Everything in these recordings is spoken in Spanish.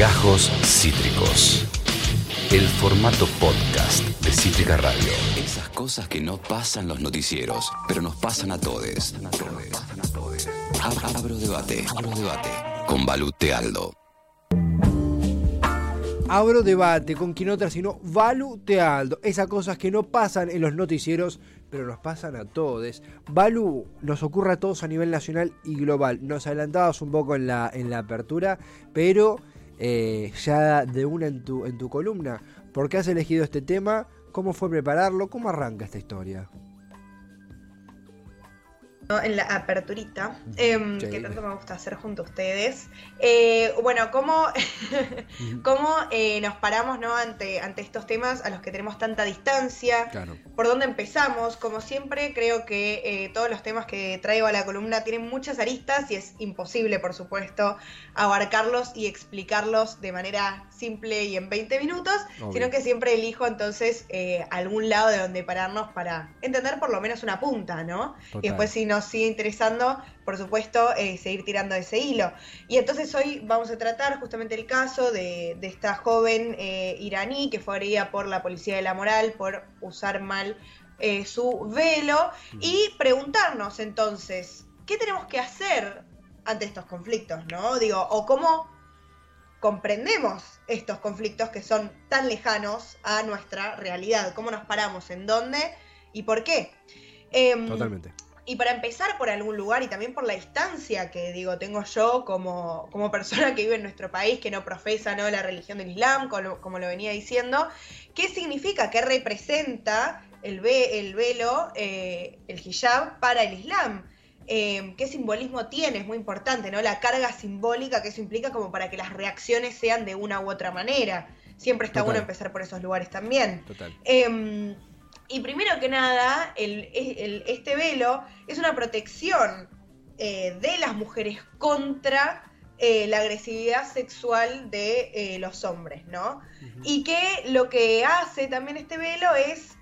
Gajos Cítricos. El formato podcast de Cítrica Radio. Esas cosas que no pasan los noticieros, pero nos pasan a todos. Abro debate. Abro debate. Con Balute Aldo. Abro debate con quien otra sino Valu Tealdo. Esas cosas que no pasan en los noticieros, pero nos pasan a todos. Valu, nos ocurre a todos a nivel nacional y global. Nos adelantabas un poco en la, en la apertura, pero eh, ya de una en tu, en tu columna. ¿Por qué has elegido este tema? ¿Cómo fue prepararlo? ¿Cómo arranca esta historia? En la aperturita, em, que tanto me gusta hacer junto a ustedes. Eh, bueno, ¿cómo, cómo eh, nos paramos ¿no? ante, ante estos temas a los que tenemos tanta distancia? ¿Por dónde empezamos? Como siempre, creo que eh, todos los temas que traigo a la columna tienen muchas aristas y es imposible, por supuesto, abarcarlos y explicarlos de manera simple y en 20 minutos, sino que siempre elijo entonces algún lado de donde pararnos para entender por lo menos una punta, ¿no? Y después si no sigue interesando, por supuesto, eh, seguir tirando ese hilo. Y entonces hoy vamos a tratar justamente el caso de, esta joven eh, iraní que fue agredida por la policía de la moral por usar mal eh, su velo y preguntarnos entonces, ¿qué tenemos que hacer ante estos conflictos? ¿No? Digo, o cómo comprendemos estos conflictos que son tan lejanos a nuestra realidad, cómo nos paramos, en dónde y por qué. Em, Totalmente. Y para empezar por algún lugar y también por la distancia que digo tengo yo como, como persona que vive en nuestro país, que no profesa ¿no? la religión del Islam, como, lo venía diciendo, ¿qué significa, qué representa el, el velo, eh, el hijab para el Islam? Eh, qué simbolismo tiene, es muy importante, ¿no? La carga simbólica que eso implica como para que las reacciones sean de una u otra manera. Siempre está bueno empezar por esos lugares también. Total. Em, y primero que nada, este velo es una protección eh, de las mujeres contra eh, la agresividad sexual de eh, los hombres, ¿no? Y que lo que hace también este velo es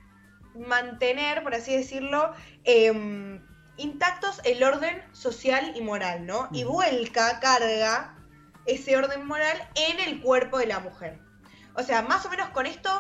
mantener, por así decirlo, em, intactos el orden social y moral, ¿no? Y vuelca, carga ese orden moral en el cuerpo de la mujer. O sea, más o menos con esto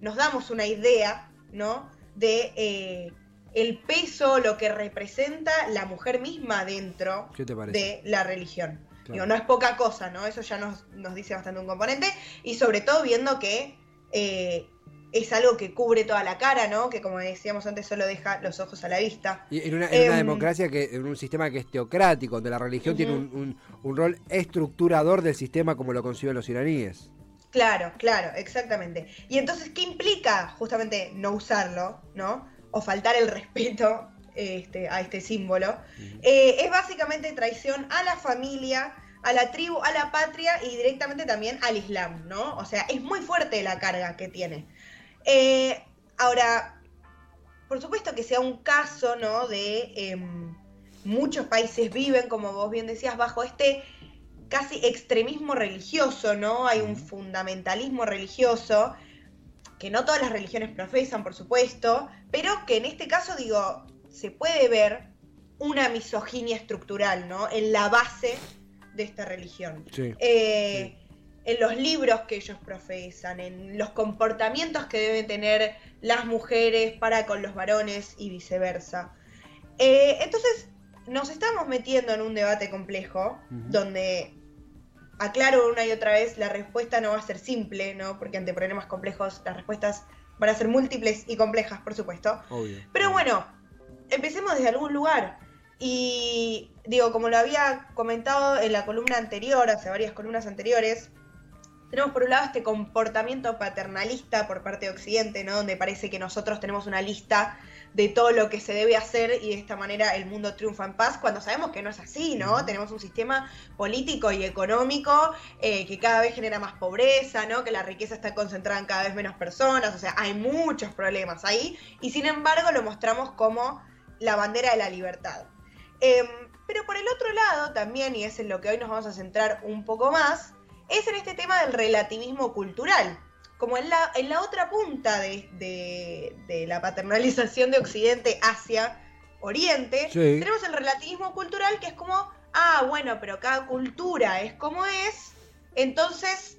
nos damos una idea, ¿no? De eh, el peso, lo que representa la mujer misma dentro de la religión. no es poca cosa, ¿no? Eso ya nos, nos, dice bastante un componente. Y sobre todo viendo que eh, es algo que cubre toda la cara, ¿no? Que como decíamos antes, solo deja los ojos a la vista. Y en una, em, democracia, que en un sistema que es teocrático, donde la religión tiene un, un, rol estructurador del sistema como lo conciben los iraníes. Claro, claro, exactamente. Y entonces, ¿qué implica justamente no usarlo, ¿no? O faltar el respeto este, a este símbolo. Eh, es básicamente traición a la familia, a la tribu, a la patria y directamente también al Islam, ¿no? O sea, es muy fuerte la carga que tiene. Eh, ahora, por supuesto que sea un caso, ¿no? De em, muchos países viven, como vos bien decías, bajo este casi extremismo religioso, ¿no? Hay un fundamentalismo religioso que no todas las religiones profesan, por supuesto, pero que en este caso, digo, se puede ver una misoginia estructural, ¿no? En la base de esta religión. Eh, en los libros que ellos profesan, en los comportamientos que deben tener las mujeres para con los varones y viceversa. Eh, entonces, nos estamos metiendo en un debate complejo, donde aclaro una y otra vez, la respuesta no va a ser simple, ¿no? Porque ante problemas complejos las respuestas van a ser múltiples y complejas, por supuesto. Pero bueno, empecemos desde algún lugar. Y digo, como lo había comentado en la columna anterior, hace varias columnas anteriores, tenemos por un lado este comportamiento paternalista por parte de Occidente, ¿no? Donde parece que nosotros tenemos una lista de todo lo que se debe hacer y de esta manera el mundo triunfa en paz, cuando sabemos que no es así, ¿no? Tenemos un sistema político y económico eh, que cada vez genera más pobreza, ¿no? Que la riqueza está concentrada en cada vez menos personas, o sea, hay muchos problemas ahí y sin embargo lo mostramos como la bandera de la libertad. Em, pero por el otro lado también, y es en lo que hoy nos vamos a centrar un poco más, es en este tema del relativismo cultural. Como en la, en la otra punta de, la paternalización de Occidente hacia Oriente, tenemos el relativismo cultural que es como, ah, bueno, pero cada cultura es como es, entonces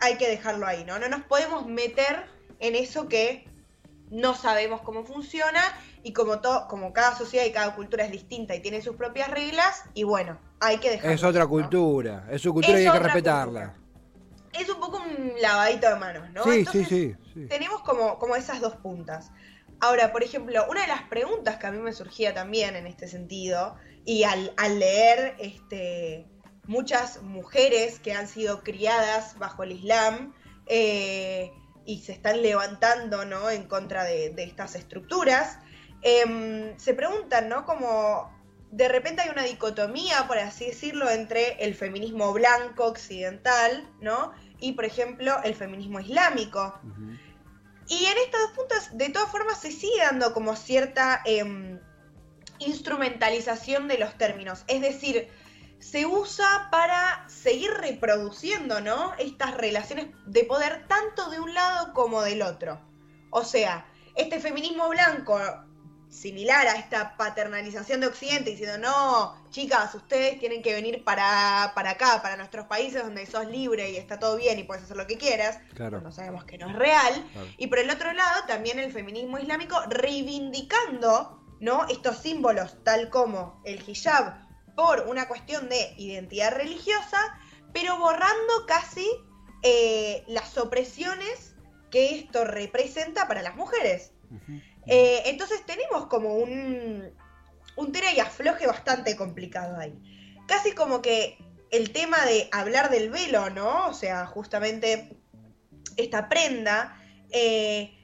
hay que dejarlo ahí, ¿no? No nos podemos meter en eso que no sabemos cómo funciona y como, todo, como cada sociedad y cada cultura es distinta y tiene sus propias reglas, y bueno, hay que dejarlo. Es otra cultura, es su cultura Es y hay que respetarla. Es un lavadito de manos, ¿no? Sí, Entonces, sí, sí, tenemos como, como esas dos puntas. Ahora, por ejemplo, una de las preguntas que a mí me surgía también en este sentido, y al, al leer este, muchas mujeres que han sido criadas bajo el Islam eh, y se están levantando ¿no? en contra de, de estas estructuras, em, se preguntan, ¿no? Como de repente hay una dicotomía, por así decirlo, entre el feminismo blanco occidental, ¿no? Y, por ejemplo, el feminismo islámico. Y en estas dos puntas, de todas formas, se sigue dando como cierta em, instrumentalización de los términos. Es decir, se usa para seguir reproduciendo, ¿no? Estas relaciones de poder tanto de un lado como del otro. O sea, este feminismo blanco, similar a esta paternalización de Occidente, diciendo, no, chicas, ustedes tienen que venir para, para acá, para nuestros países donde sos libre y está todo bien y puedes hacer lo que quieras. Claro. No sabemos que no es real. Claro. Y por el otro lado, también el feminismo islámico reivindicando ¿no? estos símbolos, tal como el hijab, por una cuestión de identidad religiosa, pero borrando casi eh, las opresiones que esto representa para las mujeres. Ujú. Eh, entonces tenemos como un, un tira y afloje bastante complicado ahí. Casi como que el tema de hablar del velo, ¿no? O sea, justamente esta prenda, eh,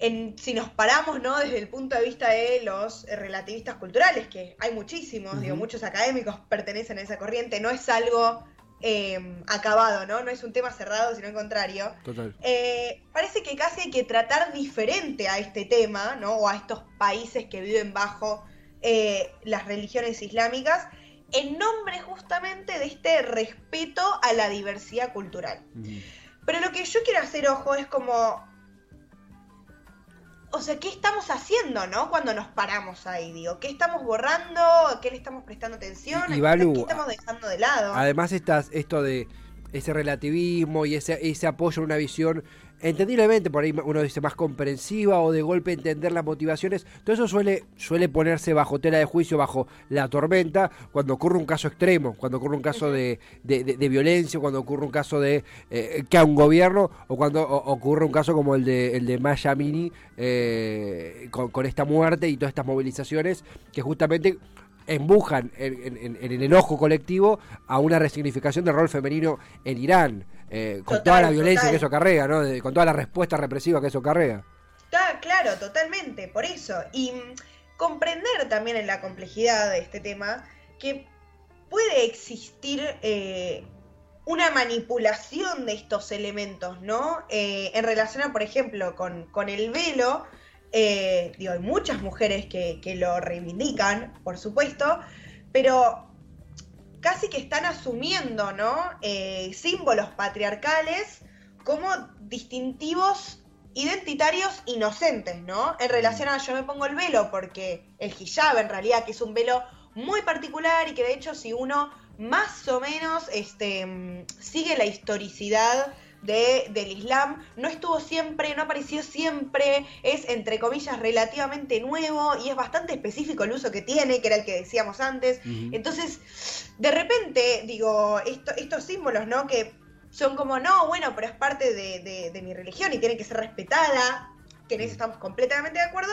en- si nos paramos, ¿no? Desde el punto de vista de los relativistas culturales, que hay muchísimos, digo, muchos académicos pertenecen a esa corriente, no es algo eh, acabado, ¿no? No es un tema cerrado, sino al contrario. Total. Eh, parece que casi hay que tratar diferente a este tema, ¿no? O a estos países que viven bajo eh, las religiones islámicas, en nombre justamente de este respeto a la diversidad cultural. Pero lo que yo quiero hacer, ojo, es como. O sea, ¿qué estamos haciendo, no? Cuando nos paramos ahí, digo. ¿Qué estamos borrando? ¿A qué le estamos prestando atención? Y- y ¿A qué- Balu, ¿Qué estamos dejando de lado? Además, estás, esto de ese relativismo y ese, ese apoyo a una visión, entendiblemente, por ahí uno dice más comprensiva o de golpe entender las motivaciones, todo eso suele, suele ponerse bajo tela de juicio, bajo la tormenta, cuando ocurre un caso extremo, cuando ocurre un caso de, de- de- de violencia, cuando ocurre un caso de eh, que a un gobierno, o cuando o- ocurre un caso como el de, el de Maya Mini, eh, con, con esta muerte y todas estas movilizaciones que justamente embujan en, en- en el enojo colectivo a una resignificación del rol femenino en Irán, eh, con Total, toda la violencia total. que eso acarrea, ¿no? De- con toda la respuesta represiva que eso acarrea. Está claro, totalmente, por eso. Y mm, comprender también en la complejidad de este tema que puede existir eh, una manipulación de estos elementos, ¿no? Eh, en relación a, por ejemplo, con, con el velo, eh, digo, hay muchas mujeres que, que lo reivindican, por supuesto, pero casi que están asumiendo, ¿no? Eh, símbolos patriarcales como distintivos identitarios inocentes, ¿no? En relación a yo me pongo el velo porque el hijab en realidad que es un velo muy particular y que de hecho si uno más o menos este, mm, sigue la historicidad de, del Islam, no estuvo siempre, no apareció siempre, es entre comillas relativamente nuevo y es bastante específico el uso que tiene, que era el que decíamos antes. Entonces, de repente, digo, esto- estos símbolos, ¿no? Que son como, no, bueno, pero es parte de, de- de mi religión y tiene que ser respetada, que en eso estamos completamente de acuerdo.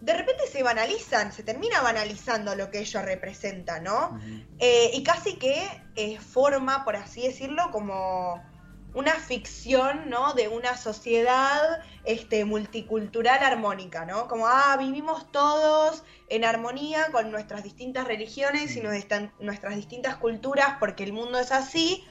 De repente se banalizan, se termina banalizando lo que ellos representan, ¿no? Eh, y casi que eh, forma, por así decirlo, como una ficción, ¿no? De una sociedad este, multicultural armónica, ¿no? Como, ah, vivimos todos en armonía con nuestras distintas religiones y nuestra- nuestras distintas culturas porque el mundo es así.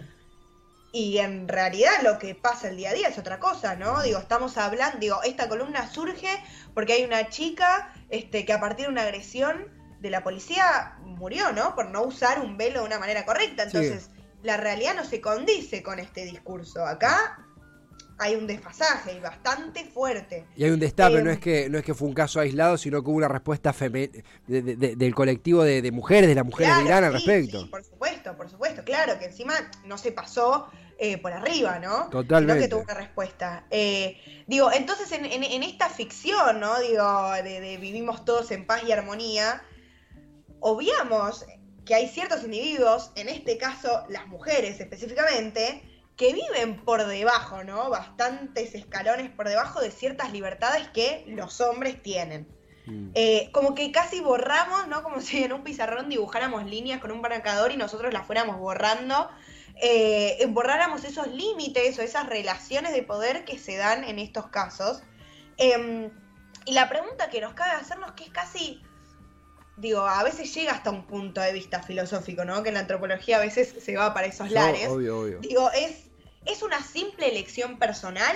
Y en realidad lo que pasa el día a día es otra cosa, ¿no? Digo, estamos hablando, digo, esta columna surge porque hay una chica este, que a partir de una agresión de la policía murió, ¿no? Por no usar un velo de una manera correcta. Sí. La realidad no se condice con este discurso. Acá hay un desfasaje y bastante fuerte. Y hay un destape, Eh, no es que no es que fue un caso aislado, sino que hubo una respuesta feme- de- de- de- del colectivo de, de mujeres, de las mujeres de Claro, Irán al sí, respecto. sí, por supuesto, por supuesto, claro, que encima no se pasó eh, por arriba, ¿no? Totalmente. Sino que tuvo una respuesta. Eh, digo, entonces en, en- en esta ficción, ¿no? Digo, de, de vivimos todos en paz y armonía, obviamos que hay ciertos individuos, en este caso las mujeres específicamente, que viven por debajo, ¿no? Bastantes escalones por debajo de ciertas libertades que los hombres tienen. Mm. Eh, como que casi borramos, ¿no? Como si en un pizarrón dibujáramos líneas con un marcador y nosotros las fuéramos borrando. eh, borráramos esos límites o esas relaciones de poder que se dan en estos casos. Em, y la pregunta que nos cabe hacernos, que es casi, digo, a veces llega hasta un punto de vista filosófico, ¿no? Que en la antropología a veces se va para esos lares. Obvio, obvio. Digo, es, es una simple elección personal,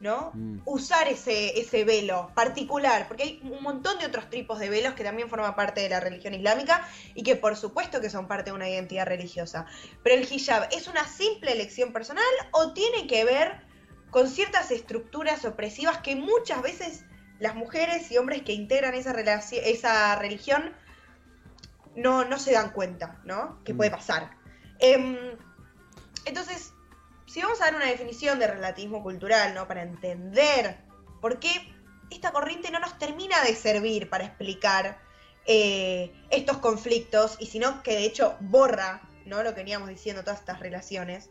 ¿no? Mm. Usar ese, ese velo particular, porque hay un montón de otros tipos de velos que también forman parte de la religión islámica y que por supuesto que son parte de una identidad religiosa. Pero el hijab, ¿es una simple elección personal o tiene que ver con ciertas estructuras opresivas que muchas veces las mujeres y hombres que integran esa, esa religión no, no se dan cuenta, ¿no? Que Mm. puede pasar. Em, entonces, si vamos a dar una definición de relativismo cultural, ¿no? Para entender por qué esta corriente no nos termina de servir para explicar eh, estos conflictos, y sino que de hecho borra, ¿no? Lo que veníamos diciendo, todas estas relaciones.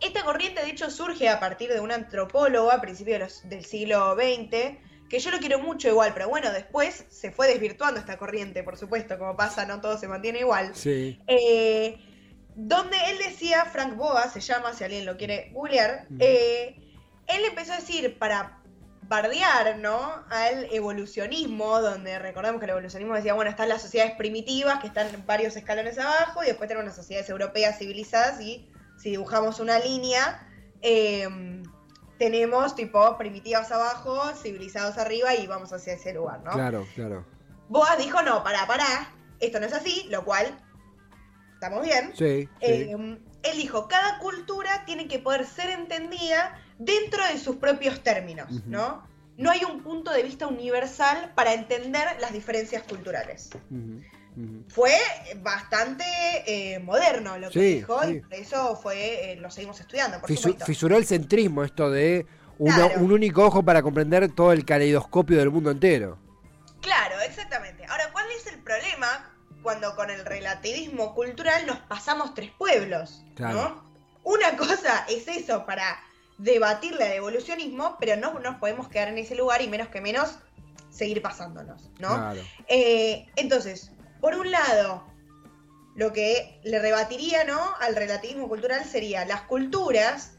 Esta corriente, de hecho, surge a partir de un antropólogo a principios de los- del siglo XX, que yo lo quiero mucho igual, pero bueno, después se fue desvirtuando esta corriente, por supuesto, como pasa, no todo se mantiene igual. Sí. Eh, donde él decía, Frank Boas se llama, si alguien lo quiere googlear, eh, él empezó a decir para bardear, ¿no? Al evolucionismo, donde recordemos que el evolucionismo decía, bueno, están las sociedades primitivas, que están varios escalones abajo, y después tenemos las sociedades europeas civilizadas, y si dibujamos una línea, eh, tenemos tipo primitivas abajo, civilizados arriba, y vamos hacia ese lugar, ¿no? Claro, claro. Boas dijo, no, pará, pará, esto no es así, lo cual, estamos bien. Sí, sí. Eh, él dijo, cada cultura tiene que poder ser entendida dentro de sus propios términos. ¿no? No hay un punto de vista universal para entender las diferencias culturales. Ujú. Fue bastante eh, moderno lo que Sí, dijo sí. y por eso fue, eh, lo seguimos estudiando, por Fisu- supuesto. fisuró el centrismo, esto de Claro. un único ojo para comprender todo el caleidoscopio del mundo entero. Claro, exactamente. Ahora, ¿cuál es el problema cuando con el relativismo cultural nos pasamos tres pueblos? Claro. ¿no? Una cosa es eso para debatirle al evolucionismo, pero no nos podemos quedar en ese lugar y menos que menos seguir pasándonos, ¿no? Claro. Eh, entonces, por un lado, lo que le rebatiría ¿no? al relativismo cultural sería las culturas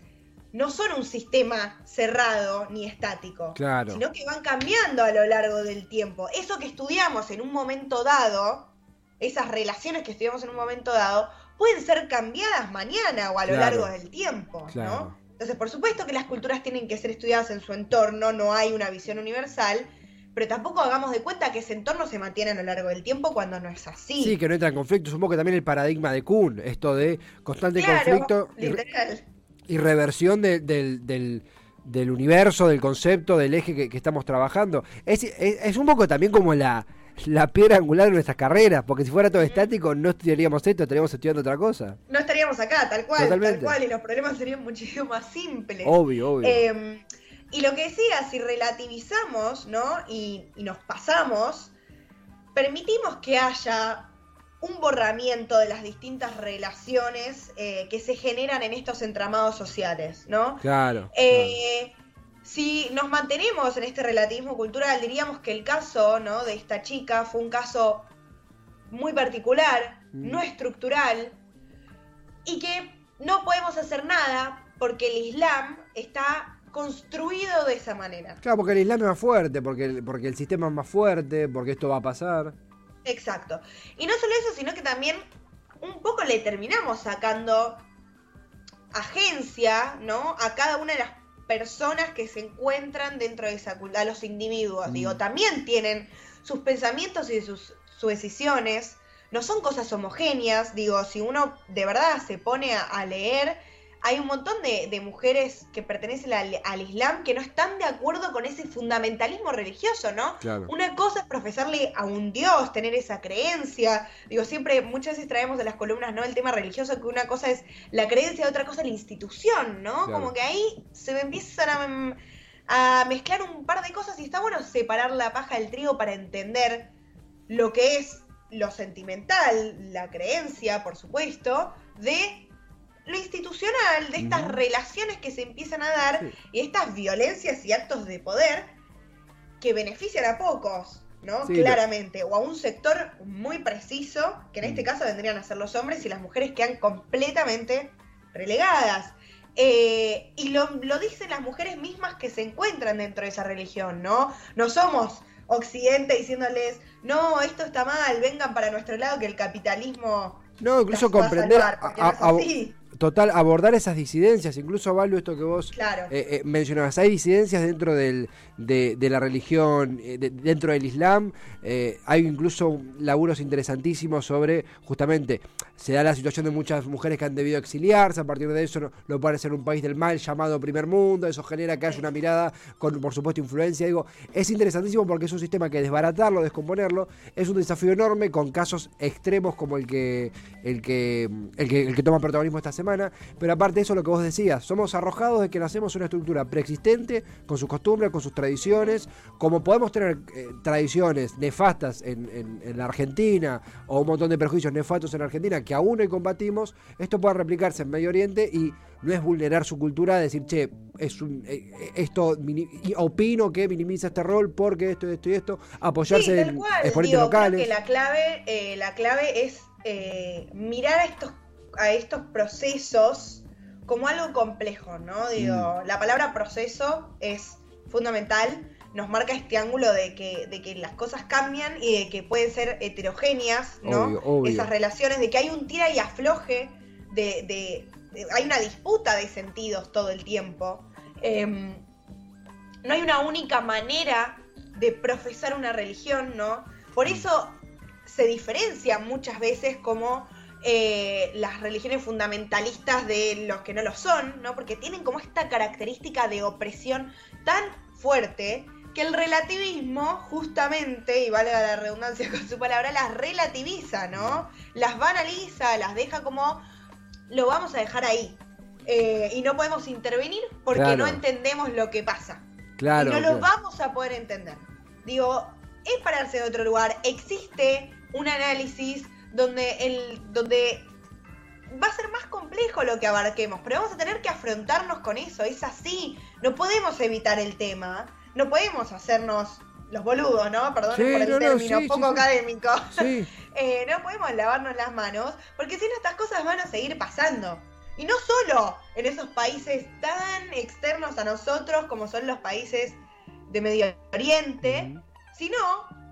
no son un sistema cerrado ni estático, Claro. sino que van cambiando a lo largo del tiempo. Eso que estudiamos en un momento dado, esas relaciones que estudiamos en un momento dado, pueden ser cambiadas mañana o a lo Claro. largo del tiempo, Claro. ¿no? Entonces, por supuesto que las culturas tienen que ser estudiadas en su entorno, no hay una visión universal, pero tampoco hagamos de cuenta que ese entorno se mantiene a lo largo del tiempo cuando no es así. Sí, que no entra en conflicto. Supongo que también el paradigma de Kuhn, esto de constante Claro, conflicto y, re- literal. y reversión de- del, del- del universo, del concepto, del eje que, que estamos trabajando. Es, es, es un poco también como la, la piedra angular de nuestras carreras, porque si fuera todo estático no estudiaríamos esto, estaríamos estudiando otra cosa. No estaríamos acá, tal cual, Totalmente. tal cual, y los problemas serían muchísimo más simples. Obvio, obvio. Eh, y lo que decía, si relativizamos, ¿no? Y, y nos pasamos, permitimos que haya un borramiento de las distintas relaciones eh, que se generan en estos entramados sociales, ¿no? claro. Eh, si nos mantenemos en este relativismo cultural, diríamos que el caso ¿no? de esta chica fue un caso muy particular, Mm. no estructural, y que no podemos hacer nada porque el Islam está construido de esa manera. Claro, porque el Islam es más fuerte, porque el, porque el sistema es más fuerte, porque esto va a pasar. Exacto. Y no solo eso, sino que también un poco le terminamos sacando agencia, ¿no? A cada una de las personas que se encuentran dentro de esa cultura, a los individuos, Mm. digo, también tienen sus pensamientos y sus, sus decisiones, no son cosas homogéneas, digo, si uno de verdad se pone a, a leer, hay un montón de, mujeres que pertenecen al, Islam que no están de acuerdo con ese fundamentalismo religioso, ¿no? Una cosa es profesarle a un Dios, tener esa creencia. Digo, siempre, muchas veces traemos de las columnas, ¿no? El tema religioso, que una cosa es la creencia, otra cosa es la institución, ¿no? Como que ahí se empiezan a, a mezclar un par de cosas y está bueno separar la paja del trigo para entender lo que es lo sentimental, la creencia, por supuesto, de lo institucional, de estas relaciones que se empiezan a dar y estas violencias y actos de poder que benefician a pocos, ¿no? Claramente, o a un sector muy preciso, que en este caso vendrían a ser los hombres y las mujeres quedan completamente relegadas. Eh, y lo, lo, dicen las mujeres mismas que se encuentran dentro de esa religión, ¿no? No somos Occidente diciéndoles, no, esto está mal, vengan para nuestro lado que el capitalismo... No, incluso comprender... Total, abordar esas disidencias, incluso Valu, esto que vos eh, eh, mencionabas, hay disidencias dentro del, de, la religión, eh, dentro del Islam, hay incluso laburos interesantísimos sobre, justamente, se da la situación de muchas mujeres que han debido exiliarse, a partir de eso no, puede ser un país del mal llamado primer mundo, eso genera que haya una mirada con, por supuesto, influencia, digo, es interesantísimo porque es un sistema que desbaratarlo, descomponerlo, es un desafío enorme con casos extremos como el que, el que, el que, el que toma protagonismo esta semana pero aparte de eso, lo que vos decías, somos arrojados de que nacemos una estructura preexistente, con sus costumbres, con sus tradiciones, como podemos tener eh, tradiciones nefastas en, la Argentina, o un montón de prejuicios nefastos en Argentina, que aún hoy combatimos, esto puede replicarse en Medio Oriente y no es vulnerar su cultura, decir, che, es un, eh, eh, esto opino que minimiza este rol porque esto, esto y esto, apoyarse en exponentes locales. Creo que la clave, la clave es mirar a estos a estos procesos como algo complejo, ¿no? Digo, mm. la palabra proceso es fundamental, nos marca este ángulo de que, de que las cosas cambian y de que pueden ser heterogéneas, ¿no? Esas relaciones, de que hay un tira y afloje, de, hay una disputa de sentidos todo el tiempo. Em, no hay una única manera de profesar una religión, ¿no? Por mm. eso se diferencia muchas veces como eh, las religiones fundamentalistas de los que no lo son, ¿no? Porque tienen como esta característica de opresión tan fuerte que el relativismo, justamente, y vale la redundancia con su palabra, las relativiza, ¿no? Las banaliza, las deja como lo vamos a dejar ahí. Eh, y no podemos intervenir porque no entendemos lo que pasa. Claro. Y no lo vamos a poder entender. Digo, es pararse de otro lugar. Existe un análisis donde, el, donde va a ser más complejo lo que abarquemos, pero vamos a tener que afrontarnos con eso, es así, no podemos evitar el tema, no podemos hacernos los boludos, ¿no? Perdón por el término, poco académico. Eh, no podemos lavarnos las manos, porque si no estas cosas van a seguir pasando. Y no solo en esos países tan externos a nosotros como son los países de Medio Oriente, sino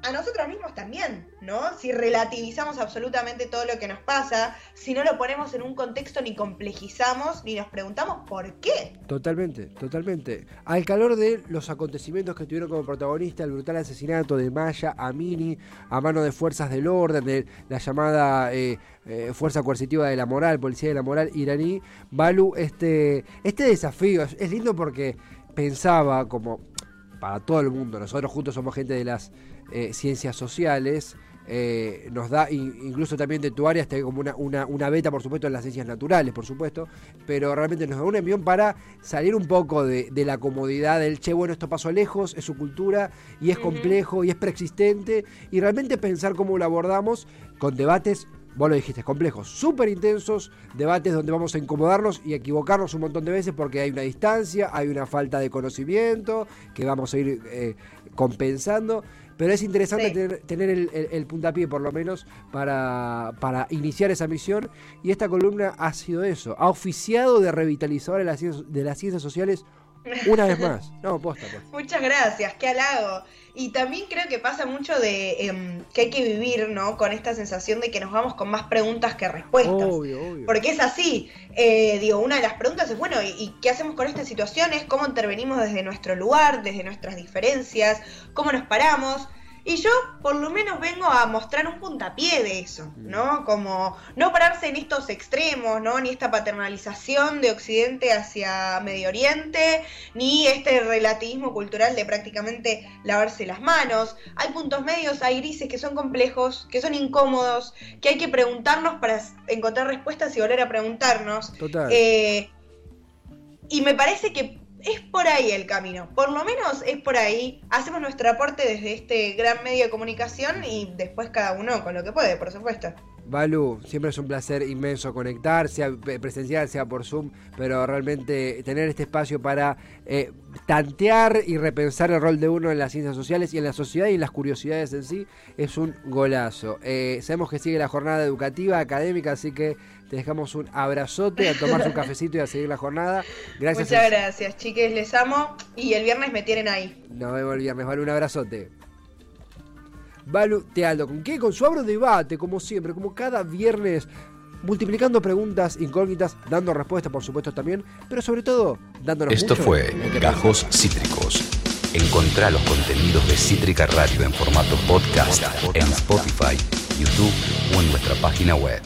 a nosotros mismos también, ¿no? Si relativizamos absolutamente todo lo que nos pasa, si no lo ponemos en un contexto ni complejizamos, ni nos preguntamos por qué. Totalmente, totalmente. Al calor de los acontecimientos que tuvieron como protagonista el brutal asesinato de Maya Amini a mano de fuerzas del orden, de la llamada eh, eh, Fuerza Coercitiva de la Moral, Policía de la Moral iraní, Balu, este, este desafío es lindo porque pensaba como para todo el mundo, nosotros juntos somos gente de las eh, ciencias sociales, eh, nos da, incluso también de tu área, está como una, una, una, beta, por supuesto, en las ciencias naturales, por supuesto, pero realmente nos da un envión para salir un poco de, la comodidad del, che, bueno, esto pasó lejos, es su cultura, y es complejo, y es preexistente, y realmente pensar cómo lo abordamos con debates vos lo dijiste, complejos, súper intensos, debates donde vamos a incomodarnos y equivocarnos un montón de veces porque hay una distancia, hay una falta de conocimiento que vamos a ir eh, compensando. Pero es interesante tener, el, puntapié, por lo menos, para, para, iniciar esa misión. Y esta columna ha sido eso. Ha oficiado de revitalizador de las, de las ciencias sociales una vez más. No, posta, pues. Muchas gracias, qué halago. Y también creo que pasa mucho de em, que hay que vivir, ¿no? Con esta sensación de que nos vamos con más preguntas que respuestas. Porque es así. Eh, digo, una de las preguntas es, bueno, ¿y, qué hacemos con estas situaciones? ¿Cómo intervenimos desde nuestro lugar, desde nuestras diferencias? ¿Cómo nos paramos? Y yo por lo menos vengo a mostrar un puntapié de eso, ¿no? Como no pararse en estos extremos, ¿no? Ni esta paternalización de Occidente hacia Medio Oriente, ni este relativismo cultural de prácticamente lavarse las manos. Hay puntos medios, hay grises que son complejos, que son incómodos, que hay que preguntarnos para encontrar respuestas y volver a preguntarnos. Total. Eh, y me parece que es por ahí el camino, por lo menos es por ahí. Hacemos nuestro aporte desde este gran medio de comunicación y después cada uno con lo que puede, por supuesto. Balu, siempre es un placer inmenso conectar, sea presencial, sea por Zoom, pero realmente tener este espacio para eh, tantear y repensar el rol de uno en las ciencias sociales y en la sociedad y en las curiosidades en sí es un golazo. Eh, sabemos que sigue la jornada educativa, académica, así que te dejamos un abrazote a tomarse un cafecito y a seguir la jornada. Gracias. Muchas gracias, chiques, les amo y el viernes me tienen ahí. Nos vemos el viernes, Balu, un abrazote. Balu Tealdo, ¿con qué? Con su abro debate, como siempre, como cada viernes, multiplicando preguntas incógnitas, dando respuestas, por supuesto, también, pero sobre todo, dándonos Esto mucho fue Gajos Cítricos. Encontrá los contenidos de Cítrica Radio en formato podcast en Spotify, YouTube o en nuestra página web.